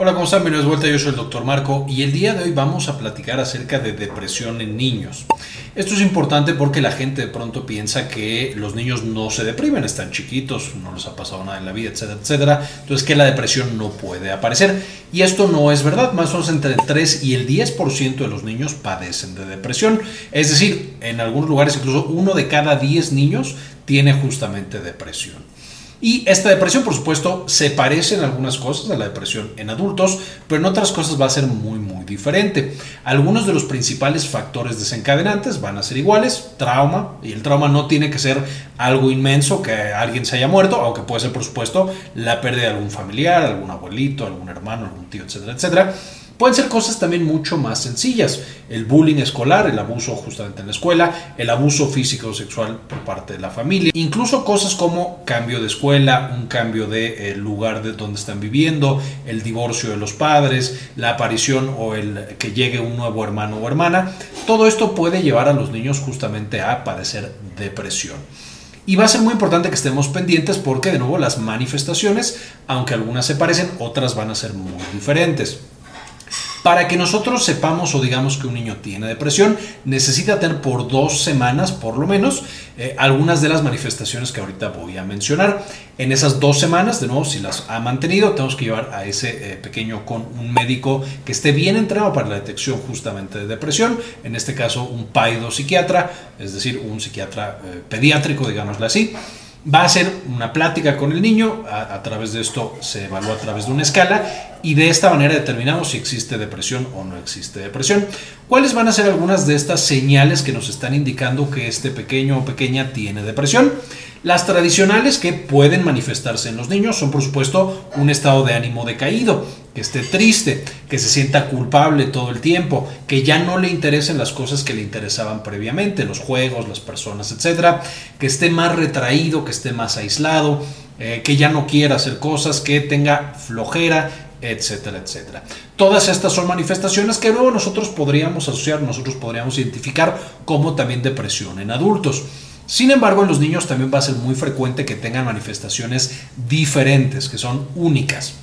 Hola, ¿cómo están? Bienvenidos de vuelta, yo soy el doctor Marco y el día de hoy vamos a platicar acerca de depresión en niños. Esto es importante porque la gente de pronto piensa que los niños no se deprimen, están chiquitos, no les ha pasado nada en la vida, etcétera, etcétera. Entonces que la depresión no puede aparecer. Y esto no es verdad, más o menos entre el 3 y el 10% de los niños padecen de depresión. Es decir, en algunos lugares incluso uno de cada 10 niños tiene justamente depresión. Y esta depresión, por supuesto, se parece en algunas cosas a la depresión en adultos, pero en otras cosas va a ser muy, muy diferente. Algunos de los principales factores desencadenantes van a ser iguales, trauma, y el trauma no tiene que ser algo inmenso, que alguien se haya muerto, aunque puede ser, por supuesto, la pérdida de algún familiar, algún abuelito, algún hermano, algún tío, etcétera, etcétera. Pueden ser cosas también mucho más sencillas. El bullying escolar, el abuso justamente en la escuela, el abuso físico o sexual por parte de la familia. Incluso cosas como cambio de escuela, un cambio de eh, lugar de donde están viviendo, el divorcio de los padres, la aparición o el que llegue un nuevo hermano o hermana. Todo esto puede llevar a los niños justamente a padecer depresión. Y va a ser muy importante que estemos pendientes porque de nuevo las manifestaciones, aunque algunas se parecen, otras van a ser muy diferentes. Para que nosotros sepamos o digamos que un niño tiene depresión, necesita tener por dos semanas, por lo menos, eh, algunas de las manifestaciones que ahorita voy a mencionar. En esas dos semanas, de nuevo, si las ha mantenido, tenemos que llevar a ese eh, pequeño con un médico que esté bien entrenado para la detección justamente de depresión, en este caso un paido psiquiatra, es decir, un psiquiatra eh, pediátrico, digámoslo así va a ser una plática con el niño, a, través de esto se evalúa a través de una escala y de esta manera determinamos si existe depresión o no existe depresión. ¿Cuáles van a ser algunas de estas señales que nos están indicando que este pequeño o pequeña tiene depresión? Las tradicionales que pueden manifestarse en los niños son por supuesto un estado de ánimo decaído, que esté triste, que se sienta culpable todo el tiempo, que ya no le interesen las cosas que le interesaban previamente, los juegos, las personas, etcétera, que esté más retraído, que esté más aislado, eh, que ya no quiera hacer cosas, que tenga flojera, etcétera, etcétera. Todas estas son manifestaciones que luego nosotros podríamos asociar, nosotros podríamos identificar como también depresión en adultos. Sin embargo, en los niños también va a ser muy frecuente que tengan manifestaciones diferentes, que son únicas,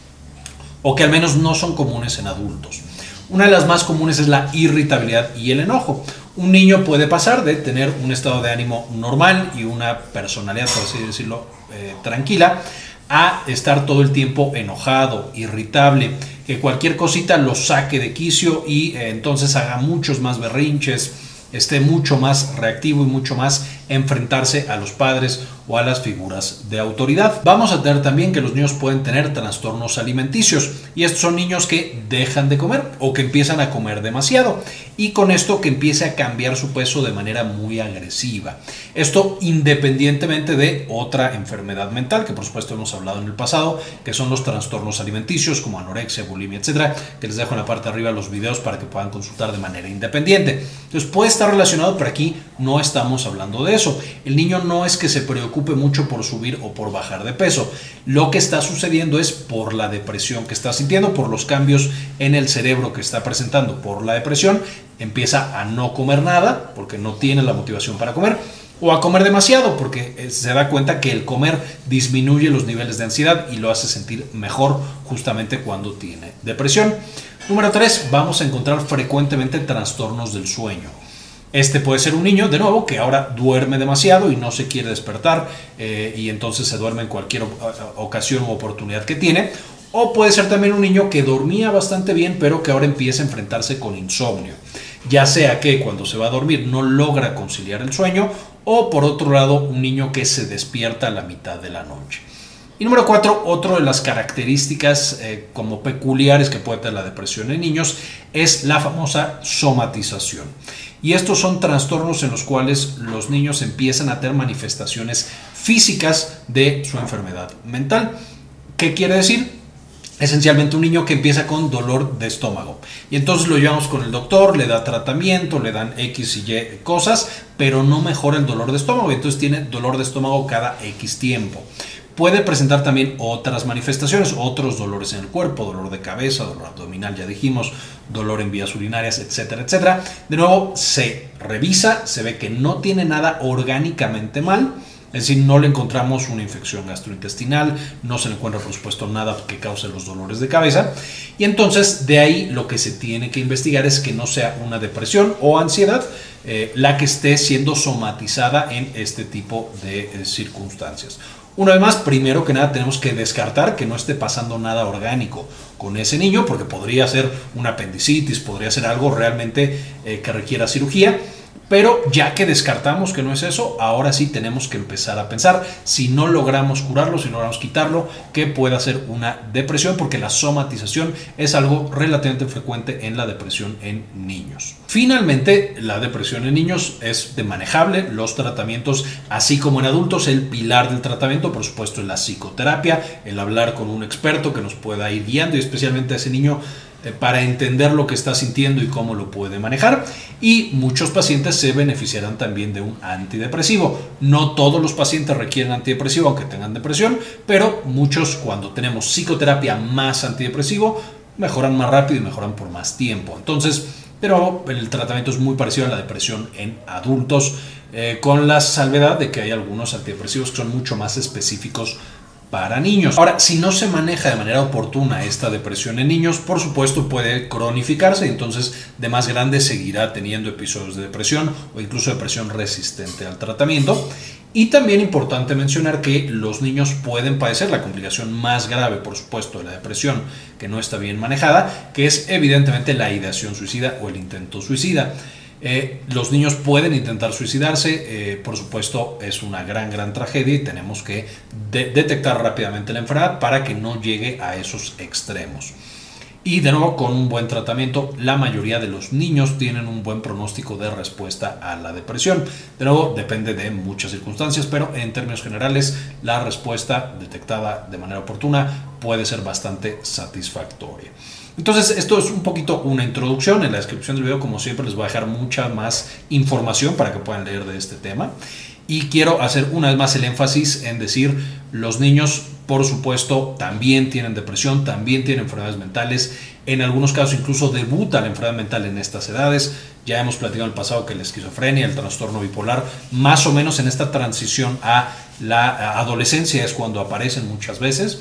o que al menos no son comunes en adultos. Una de las más comunes es la irritabilidad y el enojo. Un niño puede pasar de tener un estado de ánimo normal y una personalidad, por así decirlo, eh, tranquila, a estar todo el tiempo enojado, irritable, que cualquier cosita lo saque de quicio y eh, entonces haga muchos más berrinches, esté mucho más reactivo y mucho más enfrentarse a los padres o a las figuras de autoridad. Vamos a tener también que los niños pueden tener trastornos alimenticios y estos son niños que dejan de comer o que empiezan a comer demasiado y con esto que empiece a cambiar su peso de manera muy agresiva. Esto independientemente de otra enfermedad mental que por supuesto hemos hablado en el pasado, que son los trastornos alimenticios como anorexia, bulimia, etcétera, que les dejo en la parte de arriba los videos para que puedan consultar de manera independiente. Entonces puede estar relacionado, pero aquí no estamos hablando de eso. El niño no es que se preocupe mucho por subir o por bajar de peso. Lo que está sucediendo es por la depresión que está sintiendo, por los cambios en el cerebro que está presentando por la depresión, empieza a no comer nada porque no tiene la motivación para comer o a comer demasiado porque eh, se da cuenta que el comer disminuye los niveles de ansiedad y lo hace sentir mejor justamente cuando tiene depresión. Número 3, vamos a encontrar frecuentemente trastornos del sueño. Este puede ser un niño, de nuevo, que ahora duerme demasiado y no se quiere despertar eh, y entonces se duerme en cualquier ocasión u oportunidad que tiene. O puede ser también un niño que dormía bastante bien, pero que ahora empieza a enfrentarse con insomnio. Ya sea que cuando se va a dormir no logra conciliar el sueño, o por otro lado, un niño que se despierta a la mitad de la noche. Y número cuatro, otro de las características eh, como peculiares que puede tener la depresión en niños es la famosa somatización. Y estos son trastornos en los cuales los niños empiezan a tener manifestaciones físicas de su enfermedad mental. ¿Qué quiere decir? esencialmente un niño que empieza con dolor de estómago. Y entonces lo llevamos con el doctor, le da tratamiento, le dan X y Y cosas, pero no mejora el dolor de estómago. Entonces tiene dolor de estómago cada X tiempo. Puede presentar también otras manifestaciones, otros dolores en el cuerpo, dolor de cabeza, dolor abdominal, ya dijimos, dolor en vías urinarias, etcétera, etcétera. De nuevo, se revisa, se ve que no tiene nada orgánicamente mal, Es decir, no le encontramos una infección gastrointestinal, no se le encuentra por supuesto nada que cause los dolores de cabeza. Y entonces de ahí lo que se tiene que investigar es que no sea una depresión o ansiedad eh, la que esté siendo somatizada en este tipo de eh, circunstancias. Una vez más, primero que nada tenemos que descartar que no esté pasando nada orgánico con ese niño, porque podría ser una apendicitis, podría ser algo realmente eh, que requiera cirugía. Pero ya que descartamos que no es eso, ahora sí tenemos que empezar a pensar si no logramos curarlo, si no logramos quitarlo, que pueda ser una depresión, porque la somatización es algo relativamente frecuente en la depresión en niños. Finalmente, la depresión en niños es de manejable, los tratamientos, así como en adultos, el pilar del tratamiento, por supuesto, es la psicoterapia, el hablar con un experto que nos pueda ir guiando y especialmente a ese niño para entender lo que está sintiendo y cómo lo puede manejar. Y muchos pacientes se beneficiarán también de un antidepresivo. No todos los pacientes requieren antidepresivo aunque tengan depresión, pero muchos cuando tenemos psicoterapia más antidepresivo mejoran más rápido y mejoran por más tiempo. Entonces, pero el tratamiento es muy parecido a la depresión en adultos, eh, con la salvedad de que hay algunos antidepresivos que son mucho más específicos para niños. Ahora, si no se maneja de manera oportuna esta depresión en niños, por supuesto puede cronificarse y entonces de más grande seguirá teniendo episodios de depresión o incluso depresión resistente al tratamiento. Y también importante mencionar que los niños pueden padecer la complicación más grave, por supuesto, de la depresión que no está bien manejada, que es evidentemente la ideación suicida o el intento suicida. Eh, los niños pueden intentar suicidarse, eh, por supuesto es una gran, gran tragedia y tenemos que detectar rápidamente la enfermedad para que no llegue a esos extremos. Y de nuevo, con un buen tratamiento, la mayoría de los niños tienen un buen pronóstico de respuesta a la depresión. De nuevo, depende de muchas circunstancias, pero en términos generales, la respuesta detectada de manera oportuna puede ser bastante satisfactoria. Entonces, esto es un poquito una introducción. En la descripción del video, como siempre, les voy a dejar mucha más información para que puedan leer de este tema. Y quiero hacer una vez más el énfasis en decir, los niños, por supuesto, también tienen depresión, también tienen enfermedades mentales. En algunos casos incluso debuta la enfermedad mental en estas edades. Ya hemos platicado en el pasado que la esquizofrenia, el trastorno bipolar, más o menos en esta transición a la adolescencia es cuando aparecen muchas veces.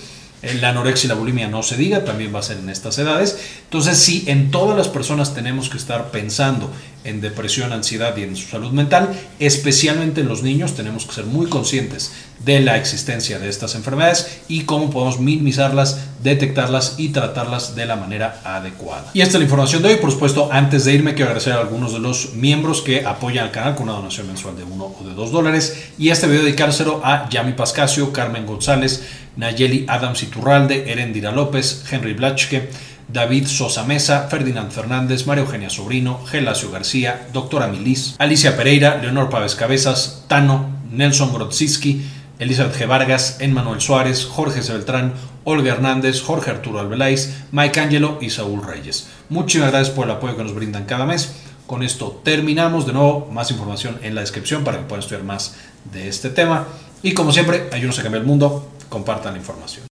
La anorexia y la bulimia no se diga, también va a ser en estas edades. Entonces, sí, en todas las personas tenemos que estar pensando en depresión, ansiedad y en su salud mental, especialmente en los niños, tenemos que ser muy conscientes de la existencia de estas enfermedades y cómo podemos minimizarlas, detectarlas y tratarlas de la manera adecuada. Y esta es la información de hoy. Por supuesto, antes de irme, quiero agradecer a algunos de los miembros que apoyan al canal con una donación mensual de 1 o de 2 dólares. Y este video dedicárselo a Yami Pascasio, Carmen González, Nayeli Adams Iturralde, Erendira López, Henry Blachke, David Sosa Mesa, Ferdinand Fernández, María Eugenia Sobrino, Gelacio García, Doctora Milis, Alicia Pereira, Leonor Pávez Cabezas, Tano, Nelson Grodziski, Elizabeth G. Vargas, Emmanuel Suárez, Jorge Sebeltrán, Olga Hernández, Jorge Arturo Albeláiz, Mike Angelo y Saúl Reyes. Muchísimas gracias por el apoyo que nos brindan cada mes. Con esto terminamos. De nuevo, más información en la descripción para que puedan estudiar más de este tema. Y como siempre, ayúdenos a cambiar el mundo. Compartan la información.